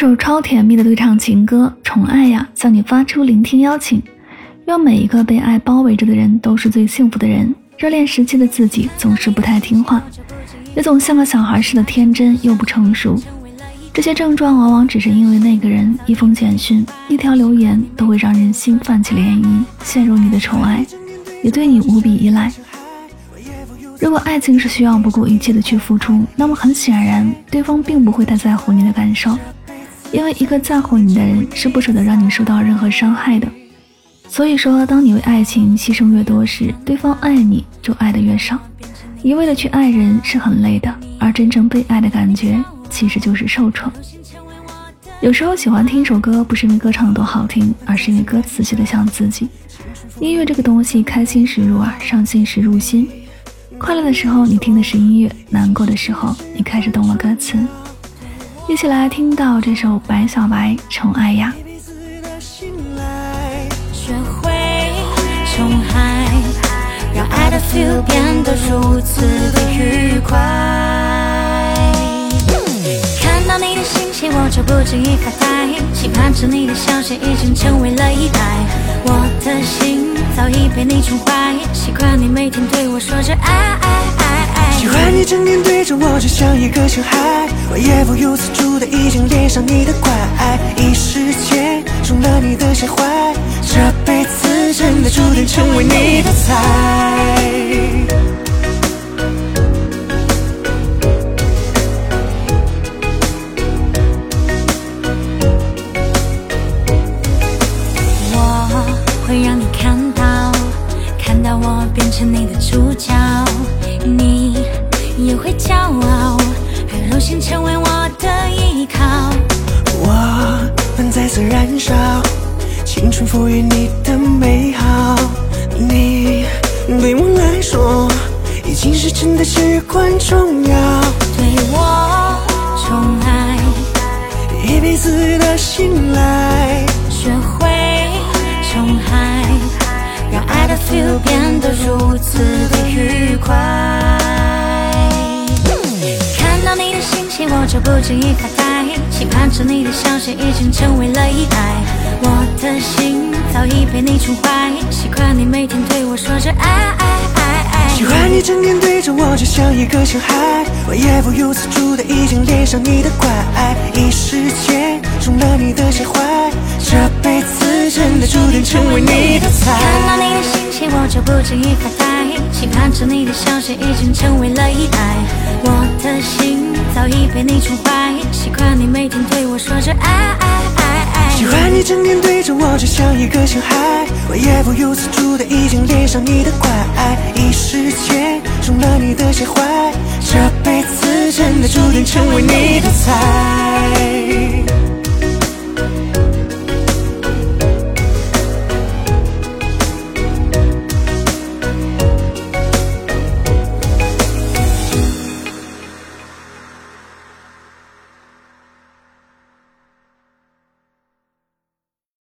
首超甜蜜的对唱情歌《宠爱呀》向你发出聆听邀请。愿每一个被爱包围着的人都是最幸福的人。热恋时期的自己总是不太听话，也总像个小孩似的天真又不成熟。这些症状往往只是因为那个人一封简讯、一条留言都会让人心泛起涟漪，陷入你的宠爱，也对你无比依赖。如果爱情是需要不顾一切的去付出，那么很显然，对方并不会太在乎你的感受。因为一个在乎你的人是不舍得让你受到任何伤害的，所以说，当你为爱情牺牲越多时，对方爱你就爱的越少。一味的去爱人是很累的，而真正被爱的感觉其实就是受宠。有时候喜欢听一首歌，不是因为歌唱的多好听，而是因为歌词写的像自己。音乐这个东西，开心时入耳，伤心时入心。快乐的时候你听的是音乐，难过的时候你开始懂了歌词。一起来听到这首白小白宠爱呀学会宠爱让爱的 feel 变得如此的愉快看到你的信息我就不经意发呆期盼着你的消息已经成为了依赖。我的心早已被你宠坏习惯你每天对我说着爱爱爱。你整天对着我就像一个小孩我也不由自主的已经恋上你的怪，一时间中了你的邪怀，这辈子真的注定成为你的菜。我会让你看到，看到我变成你的主角，你也会骄傲。很荣幸成为我的依靠，我们再次燃烧，青春赋予你的美好。你对我来说，已经是真的至关重要。对我宠爱，一辈子的信赖，学会宠爱，让爱的 feel 变得如此就不经意发呆，期盼着你的消息已经成为了依赖。我的心早已被你宠坏，习惯你每天对我说着爱爱爱爱。喜欢你整天对着我就像一个小孩，我也不由自主的已经恋上你的乖，一时间中了你的邪怀，这辈子真的注定成为你的菜。看到你的信息我就不经意发呆，期盼着你的消息已经成为了依赖。我的心。早已被你宠坏，习惯你每天对我说着爱爱爱爱。喜欢你整天对着我就像一个小孩，我也不由自主的已经恋上你的怪，一时间中了你的邪怀，这辈子真的注定成为你的菜。